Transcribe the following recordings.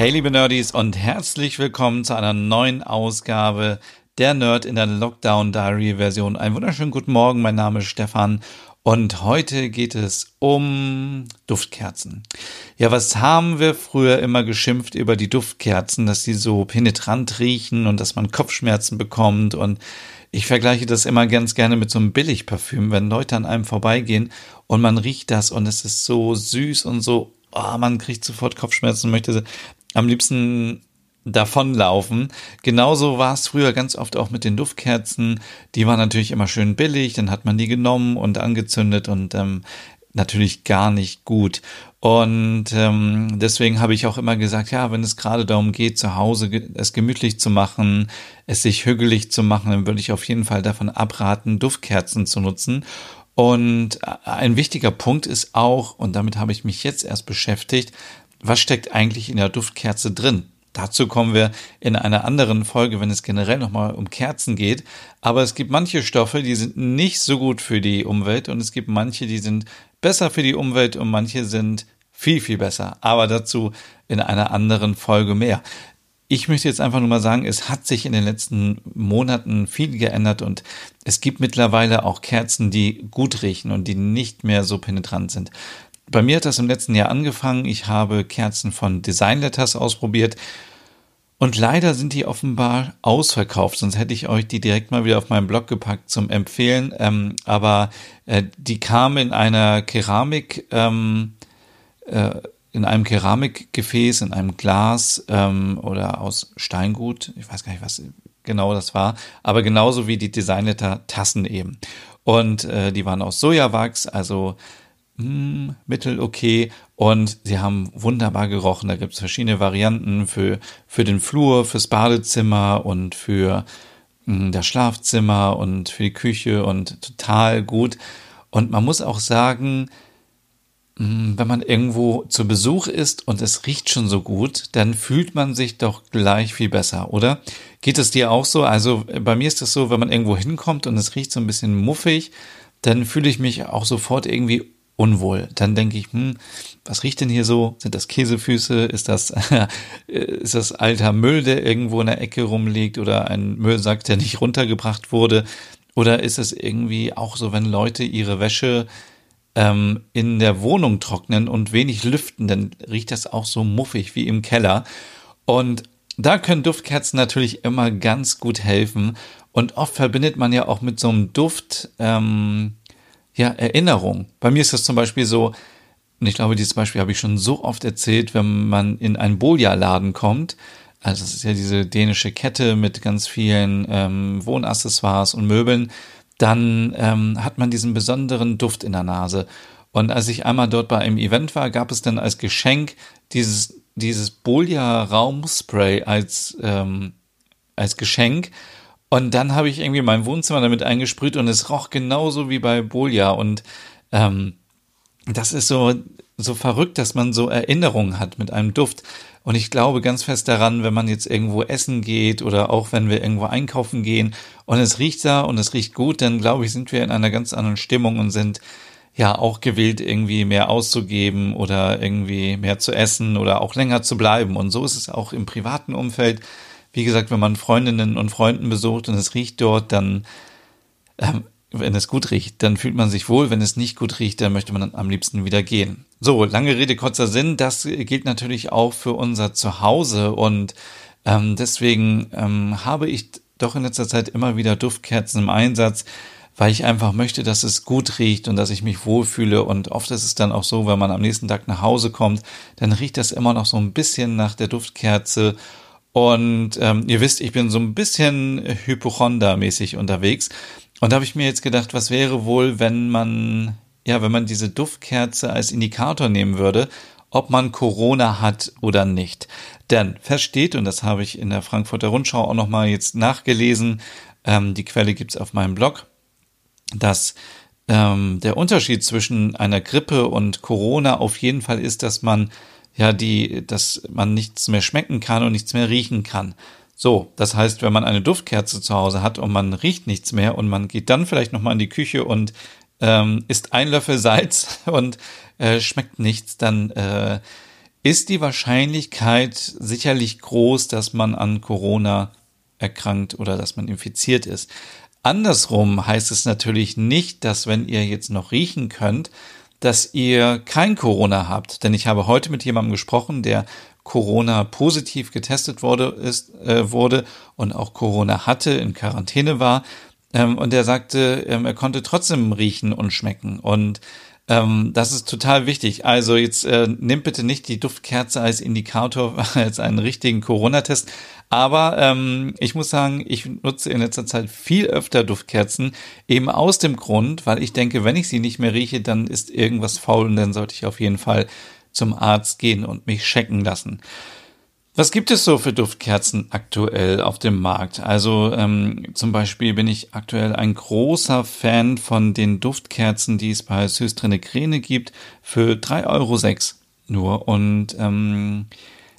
Hey liebe Nerdies und herzlich willkommen zu einer neuen Ausgabe der Nerd in der Lockdown Diary Version. Einen wunderschönen guten Morgen, mein Name ist Stefan und heute geht es um Duftkerzen. Ja, was haben wir früher immer geschimpft über die Duftkerzen, dass sie so penetrant riechen und dass man Kopfschmerzen bekommt und ich vergleiche das immer ganz gerne mit so einem Billigparfüm, wenn Leute an einem vorbeigehen und man riecht das und es ist so süß und so oh, man kriegt sofort Kopfschmerzen möchte am liebsten davonlaufen. Genauso war es früher ganz oft auch mit den Duftkerzen. Die waren natürlich immer schön billig, dann hat man die genommen und angezündet und ähm, natürlich gar nicht gut. Und ähm, deswegen habe ich auch immer gesagt, ja, wenn es gerade darum geht, zu Hause es gemütlich zu machen, es sich hügelig zu machen, dann würde ich auf jeden Fall davon abraten, Duftkerzen zu nutzen. Und ein wichtiger Punkt ist auch, und damit habe ich mich jetzt erst beschäftigt, was steckt eigentlich in der Duftkerze drin? Dazu kommen wir in einer anderen Folge, wenn es generell nochmal um Kerzen geht. Aber es gibt manche Stoffe, die sind nicht so gut für die Umwelt und es gibt manche, die sind besser für die Umwelt und manche sind viel, viel besser. Aber dazu in einer anderen Folge mehr. Ich möchte jetzt einfach nur mal sagen, es hat sich in den letzten Monaten viel geändert und es gibt mittlerweile auch Kerzen, die gut riechen und die nicht mehr so penetrant sind. Bei mir hat das im letzten Jahr angefangen. Ich habe Kerzen von Design Letters ausprobiert. Und leider sind die offenbar ausverkauft, sonst hätte ich euch die direkt mal wieder auf meinen Blog gepackt zum Empfehlen. Ähm, aber äh, die kam in einer Keramik, ähm, äh, in einem Keramikgefäß, in einem Glas ähm, oder aus Steingut. Ich weiß gar nicht, was genau das war. Aber genauso wie die Designletter Tassen eben. Und äh, die waren aus Sojawachs, also hm, mittel okay und sie haben wunderbar gerochen. Da gibt es verschiedene Varianten für, für den Flur, fürs Badezimmer und für mh, hm, das Schlafzimmer und für die Küche und total gut. Und man muss auch sagen, hm, wenn man irgendwo zu Besuch ist und es riecht schon so gut, dann fühlt man sich doch gleich viel besser, oder? Geht es dir auch so? Also bei mir ist es so, wenn man irgendwo hinkommt und es riecht so ein bisschen muffig, dann fühle ich mich auch sofort irgendwie unwohl. Dann denke ich, hm, was riecht denn hier so? Sind das Käsefüße? Ist das, ist das alter Müll, der irgendwo in der Ecke rumliegt oder ein Müllsack, der nicht runtergebracht wurde? Oder ist es irgendwie auch so, wenn Leute ihre Wäsche ähm, in der Wohnung trocknen und wenig lüften, dann riecht das auch so muffig wie im Keller. Und da können Duftkerzen natürlich immer ganz gut helfen. Und oft verbindet man ja auch mit so einem Duft, ähm, ja, Erinnerung. Bei mir ist das zum Beispiel so, und ich glaube, dieses Beispiel habe ich schon so oft erzählt, wenn man in einen Bolia-Laden kommt, also es ist ja diese dänische Kette mit ganz vielen ähm, Wohnaccessoires und Möbeln, dann ähm, hat man diesen besonderen Duft in der Nase. Und als ich einmal dort bei einem Event war, gab es dann als Geschenk dieses, dieses Bolia Raumspray als, ähm, als Geschenk. Und dann habe ich irgendwie mein Wohnzimmer damit eingesprüht und es roch genauso wie bei Bolia. Und ähm, das ist so, so verrückt, dass man so Erinnerungen hat mit einem Duft. Und ich glaube ganz fest daran, wenn man jetzt irgendwo essen geht oder auch wenn wir irgendwo einkaufen gehen und es riecht da und es riecht gut, dann glaube ich, sind wir in einer ganz anderen Stimmung und sind ja auch gewillt, irgendwie mehr auszugeben oder irgendwie mehr zu essen oder auch länger zu bleiben. Und so ist es auch im privaten Umfeld wie gesagt, wenn man Freundinnen und Freunden besucht und es riecht dort, dann, ähm, wenn es gut riecht, dann fühlt man sich wohl. Wenn es nicht gut riecht, dann möchte man am liebsten wieder gehen. So, lange Rede, kurzer Sinn. Das gilt natürlich auch für unser Zuhause und ähm, deswegen ähm, habe ich doch in letzter Zeit immer wieder Duftkerzen im Einsatz, weil ich einfach möchte, dass es gut riecht und dass ich mich wohlfühle. Und oft ist es dann auch so, wenn man am nächsten Tag nach Hause kommt, dann riecht das immer noch so ein bisschen nach der Duftkerze und ähm, ihr wisst, ich bin so ein bisschen Hypochonder-mäßig unterwegs. Und da habe ich mir jetzt gedacht, was wäre wohl, wenn man, ja, wenn man diese Duftkerze als Indikator nehmen würde ob man Corona hat oder nicht. Denn versteht, und das habe ich in der Frankfurter Rundschau auch nochmal jetzt nachgelesen, ähm, die Quelle gibt's auf meinem Blog, dass ähm, der Unterschied zwischen einer Grippe und Corona auf jeden Fall ist, dass man ja die, dass man nichts mehr schmecken kann und nichts mehr riechen kann. So, das heißt, wenn man eine Duftkerze zu Hause hat und man riecht nichts mehr und man geht dann vielleicht nochmal in die Küche und ähm, isst ein Löffel Salz und äh, schmeckt nichts, dann äh, ist die Wahrscheinlichkeit sicherlich groß, dass man an Corona erkrankt oder dass man infiziert ist. Andersrum heißt es natürlich nicht, dass wenn ihr jetzt noch riechen könnt, dass ihr kein Corona habt. Denn ich habe heute mit jemandem gesprochen, der Corona positiv getestet wurde, ist, äh, wurde und auch Corona hatte, in Quarantäne war. Ähm, und der sagte, ähm, er konnte trotzdem riechen und schmecken. Und ähm, das ist total wichtig. Also jetzt äh, nimmt bitte nicht die Duftkerze als Indikator, als einen richtigen Corona-Test. Aber ähm, ich muss sagen, ich nutze in letzter Zeit viel öfter Duftkerzen, eben aus dem Grund, weil ich denke, wenn ich sie nicht mehr rieche, dann ist irgendwas faul und dann sollte ich auf jeden Fall zum Arzt gehen und mich checken lassen. Was gibt es so für Duftkerzen aktuell auf dem Markt? Also ähm, zum Beispiel bin ich aktuell ein großer Fan von den Duftkerzen, die es bei Systrine Krene gibt, für 3,06 Euro nur. Und ähm,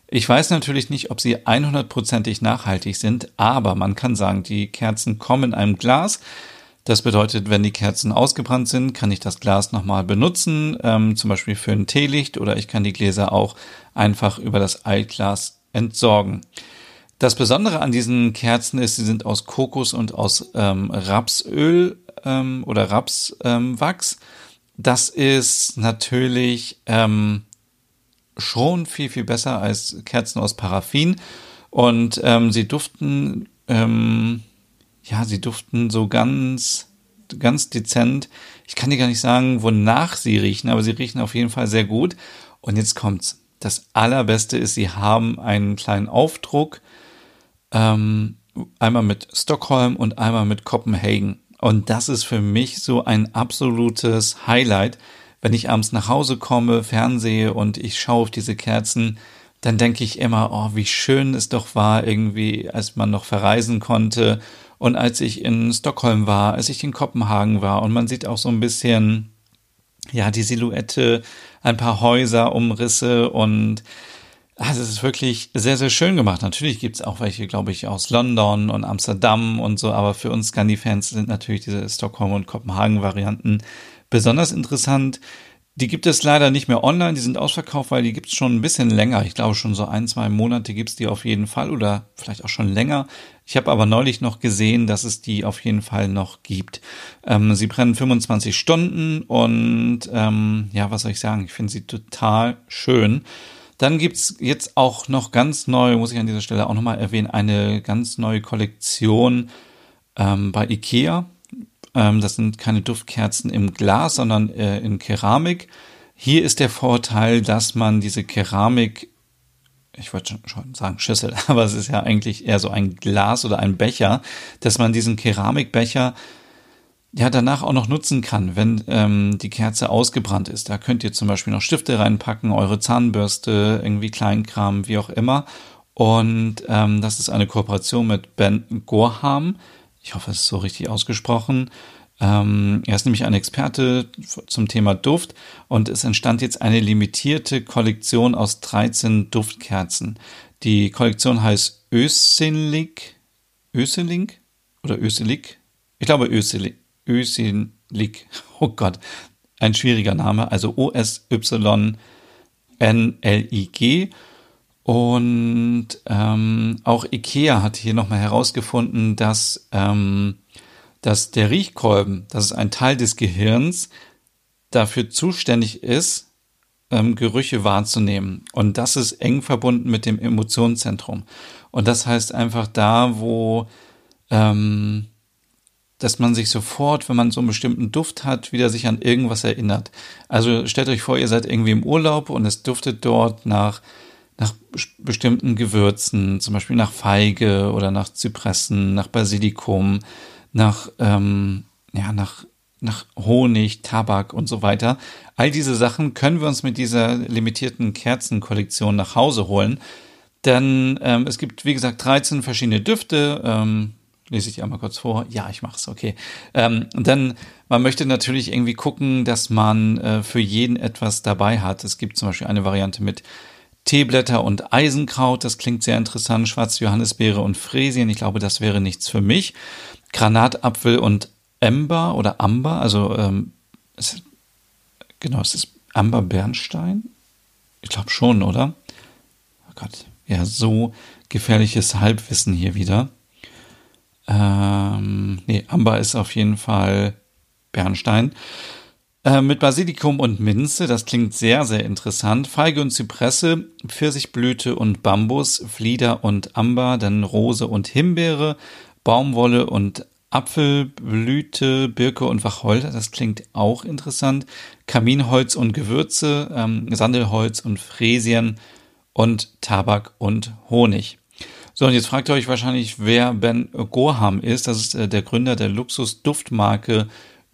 ich weiß natürlich nicht, ob sie 100%ig nachhaltig sind, aber man kann sagen, die Kerzen kommen in einem Glas. Das bedeutet, wenn die Kerzen ausgebrannt sind, kann ich das Glas nochmal benutzen, ähm, zum Beispiel für ein Teelicht oder ich kann die Gläser auch einfach über das Altglas entsorgen. Das Besondere an diesen Kerzen ist, sie sind aus Kokos und aus ähm, Rapsöl ähm, oder Rapswachs. das ist natürlich ähm, schon viel, viel besser als Kerzen aus Paraffin. Und ähm, sie duften ähm, ja, sie duften so ganz, ganz dezent. Ich kann dir gar nicht sagen, wonach sie riechen, aber sie riechen auf jeden Fall sehr gut. Und jetzt kommt's. Das allerbeste ist, sie haben einen kleinen Aufdruck, ähm, einmal mit Stockholm und einmal mit Kopenhagen. Und das ist für mich so ein absolutes Highlight. Wenn ich abends nach Hause komme, fernsehe und ich schaue auf diese Kerzen, dann denke ich immer, oh, wie schön es doch war, irgendwie, als man noch verreisen konnte und als ich in Stockholm war, als ich in Kopenhagen war und man sieht auch so ein bisschen, ja, die Silhouette, ein paar Häuser, Umrisse und also es ist wirklich sehr, sehr schön gemacht. Natürlich gibt es auch welche, glaube ich, aus London und Amsterdam und so, aber für uns Scandi-Fans sind natürlich diese Stockholm- und Kopenhagen-Varianten besonders interessant. Die gibt es leider nicht mehr online, die sind ausverkauft, weil die gibt es schon ein bisschen länger. Ich glaube schon so ein, zwei Monate gibt es die auf jeden Fall oder vielleicht auch schon länger. Ich habe aber neulich noch gesehen, dass es die auf jeden Fall noch gibt. Ähm, sie brennen 25 Stunden und ähm, ja, was soll ich sagen? Ich finde sie total schön. Dann gibt's jetzt auch noch ganz neu, muss ich an dieser Stelle auch nochmal erwähnen, eine ganz neue Kollektion ähm, bei IKEA. Ähm, das sind keine Duftkerzen im Glas, sondern äh, in Keramik. Hier ist der Vorteil, dass man diese Keramik, ich wollte schon sagen Schüssel, aber es ist ja eigentlich eher so ein Glas oder ein Becher, dass man diesen Keramikbecher ja danach auch noch nutzen kann, wenn ähm, die Kerze ausgebrannt ist. Da könnt ihr zum Beispiel noch Stifte reinpacken, eure Zahnbürste, irgendwie Kleinkram, wie auch immer. Und ähm, das ist eine Kooperation mit Ben Gorham. Ich hoffe, es ist so richtig ausgesprochen. Ähm, er ist nämlich ein Experte zum Thema Duft und es entstand jetzt eine limitierte Kollektion aus 13 Duftkerzen. Die Kollektion heißt Öselik, Öselik oder Öselik? Ich glaube Öselik, Öselik. Oh Gott, ein schwieriger Name. Also O-S-Y-N-L-I-G. Und ähm, auch IKEA hat hier nochmal herausgefunden, dass, ähm, dass der Riechkolben, das ist ein Teil des Gehirns, dafür zuständig ist, ähm, Gerüche wahrzunehmen. Und das ist eng verbunden mit dem Emotionszentrum. Und das heißt einfach da, wo ähm, dass man sich sofort, wenn man so einen bestimmten Duft hat, wieder sich an irgendwas erinnert. Also stellt euch vor, ihr seid irgendwie im Urlaub und es duftet dort nach nach bestimmten Gewürzen, zum Beispiel nach Feige oder nach Zypressen, nach Basilikum, nach, ähm, ja, nach nach Honig, Tabak und so weiter. All diese Sachen können wir uns mit dieser limitierten Kerzenkollektion nach Hause holen. Denn ähm, es gibt, wie gesagt, 13 verschiedene Düfte. Ähm, lese ich einmal kurz vor. Ja, ich mache es, okay. Ähm, dann, man möchte natürlich irgendwie gucken, dass man äh, für jeden etwas dabei hat. Es gibt zum Beispiel eine Variante mit Teeblätter und Eisenkraut, das klingt sehr interessant. Schwarze Johannisbeere und Fräsien, ich glaube, das wäre nichts für mich. Granatapfel und Ember oder Amber, also ähm, es, genau, es ist Amber Bernstein. Ich glaube schon, oder? Oh Gott, ja, so gefährliches Halbwissen hier wieder. Ähm, nee, Amber ist auf jeden Fall Bernstein. Äh, mit Basilikum und Minze, das klingt sehr, sehr interessant. Feige und Zypresse, Pfirsichblüte und Bambus, Flieder und Amber, dann Rose und Himbeere, Baumwolle und Apfelblüte, Birke und Wacholder, das klingt auch interessant. Kaminholz und Gewürze, ähm, Sandelholz und Fräsien und Tabak und Honig. So, und jetzt fragt ihr euch wahrscheinlich, wer Ben Gorham ist. Das ist äh, der Gründer der Luxus-Duftmarke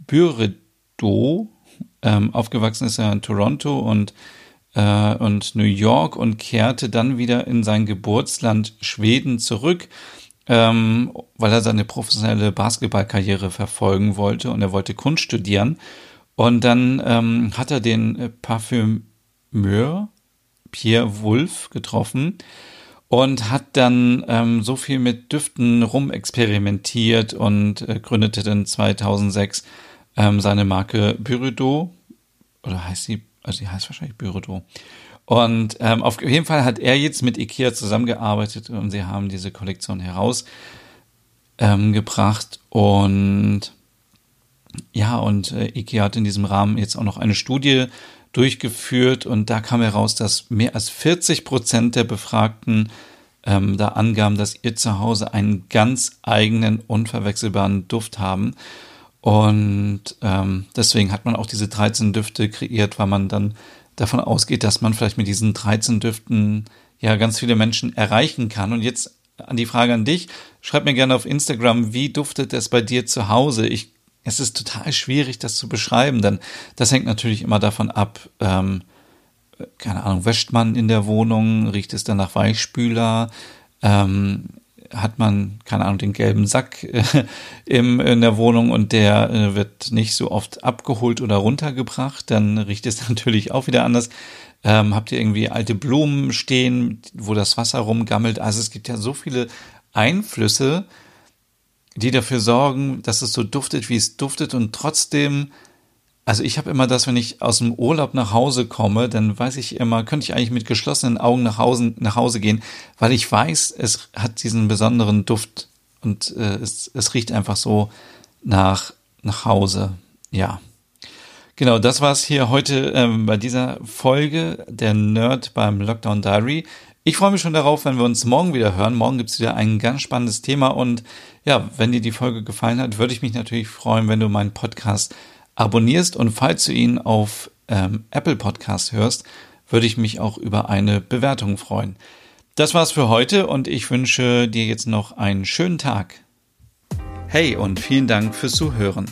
Byredo. Ähm, aufgewachsen ist er in Toronto und, äh, und New York und kehrte dann wieder in sein Geburtsland Schweden zurück ähm, weil er seine professionelle Basketballkarriere verfolgen wollte und er wollte Kunst studieren. Und dann ähm, hat er den Parfümeur Pierre Wolf getroffen und hat dann ähm, so viel mit Düften rumexperimentiert und äh, gründete dann 2006 ähm, seine Marke Byredo. Oder heißt sie, also sie heißt wahrscheinlich Byredo. Und ähm, auf jeden Fall hat er jetzt mit IKEA zusammengearbeitet und sie haben diese Kollektion herausgebracht. Ähm, und ja, und äh, IKEA hat in diesem Rahmen jetzt auch noch eine Studie durchgeführt und da kam heraus, dass mehr als 40 Prozent der Befragten ähm, da angaben, dass ihr zu Hause einen ganz eigenen, unverwechselbaren Duft haben. Und ähm, deswegen hat man auch diese 13 Düfte kreiert, weil man dann davon ausgeht, dass man vielleicht mit diesen 13 Düften ja ganz viele Menschen erreichen kann. Und jetzt an die Frage an dich. Schreib mir gerne auf Instagram, wie duftet es bei dir zu Hause? Ich, es ist total schwierig, das zu beschreiben, denn das hängt natürlich immer davon ab, ähm, keine Ahnung, wäscht man in der Wohnung, riecht es dann nach Weichspüler, ähm, hat man, keine Ahnung, den gelben Sack äh, im, in der Wohnung und der äh, wird nicht so oft abgeholt oder runtergebracht, dann riecht es natürlich auch wieder anders. Ähm, habt ihr irgendwie alte Blumen stehen, wo das Wasser rumgammelt? Also es gibt ja so viele Einflüsse, die dafür sorgen, dass es so duftet, wie es duftet und trotzdem also ich habe immer das, wenn ich aus dem Urlaub nach Hause komme, dann weiß ich immer, könnte ich eigentlich mit geschlossenen Augen nach Hause, nach Hause gehen, weil ich weiß, es hat diesen besonderen Duft und äh, es, es riecht einfach so nach, nach Hause. Ja. Genau, das war's hier heute ähm, bei dieser Folge der Nerd beim Lockdown Diary. Ich freue mich schon darauf, wenn wir uns morgen wieder hören. Morgen gibt's wieder ein ganz spannendes Thema und ja, wenn dir die Folge gefallen hat, würde ich mich natürlich freuen, wenn du meinen Podcast abonnierst und falls du ihn auf ähm, Apple Podcast hörst, würde ich mich auch über eine Bewertung freuen. Das war's für heute und ich wünsche dir jetzt noch einen schönen Tag. Hey und vielen Dank fürs Zuhören.